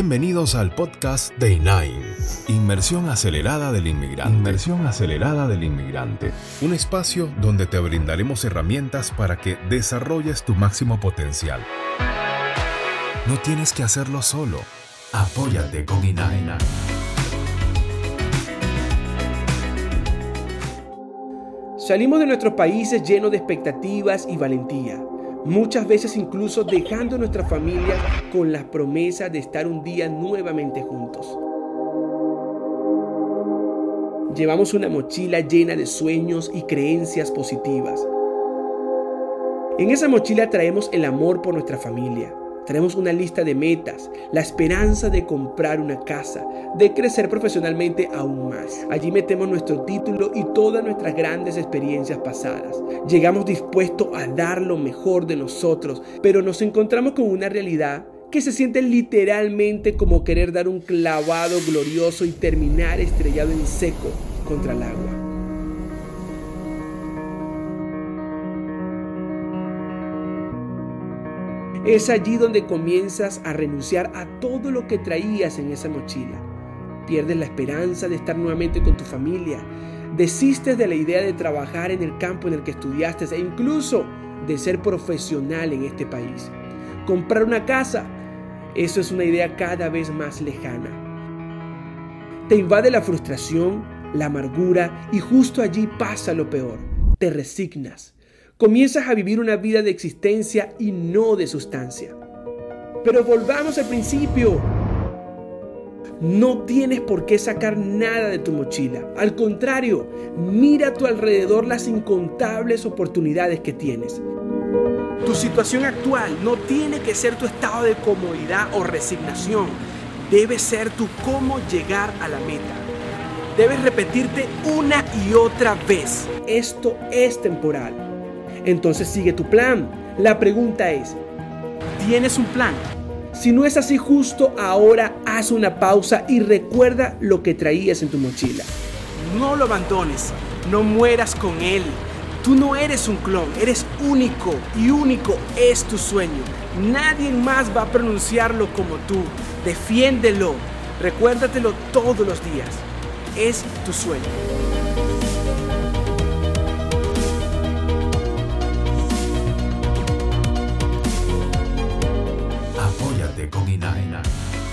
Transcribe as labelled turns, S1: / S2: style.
S1: Bienvenidos al podcast Day 9, Inmersión Acelerada del Inmigrante. Inmersión Acelerada del Inmigrante. Un espacio donde te brindaremos herramientas para que desarrolles tu máximo potencial. No tienes que hacerlo solo. Apóyate con I9.
S2: Salimos de nuestros países llenos de expectativas y valentía muchas veces incluso dejando a nuestra familia con la promesa de estar un día nuevamente juntos. Llevamos una mochila llena de sueños y creencias positivas. En esa mochila traemos el amor por nuestra familia, Traemos una lista de metas, la esperanza de comprar una casa, de crecer profesionalmente aún más. Allí metemos nuestro título y todas nuestras grandes experiencias pasadas. Llegamos dispuestos a dar lo mejor de nosotros, pero nos encontramos con una realidad que se siente literalmente como querer dar un clavado glorioso y terminar estrellado en seco contra el agua. Es allí donde comienzas a renunciar a todo lo que traías en esa mochila. Pierdes la esperanza de estar nuevamente con tu familia. Desistes de la idea de trabajar en el campo en el que estudiaste e incluso de ser profesional en este país. Comprar una casa, eso es una idea cada vez más lejana. Te invade la frustración, la amargura y justo allí pasa lo peor. Te resignas comienzas a vivir una vida de existencia y no de sustancia. Pero volvamos al principio. No tienes por qué sacar nada de tu mochila. Al contrario, mira a tu alrededor las incontables oportunidades que tienes. Tu situación actual no tiene que ser tu estado de comodidad o resignación. Debe ser tu cómo llegar a la meta. Debes repetirte una y otra vez. Esto es temporal entonces sigue tu plan. La pregunta es, ¿tienes un plan? Si no es así justo ahora, haz una pausa y recuerda lo que traías en tu mochila. No lo abandones, no mueras con él. Tú no eres un clon, eres único y único es tu sueño. Nadie más va a pronunciarlo como tú. Defiéndelo, recuérdatelo todos los días. Es tu sueño. Punkt hinein.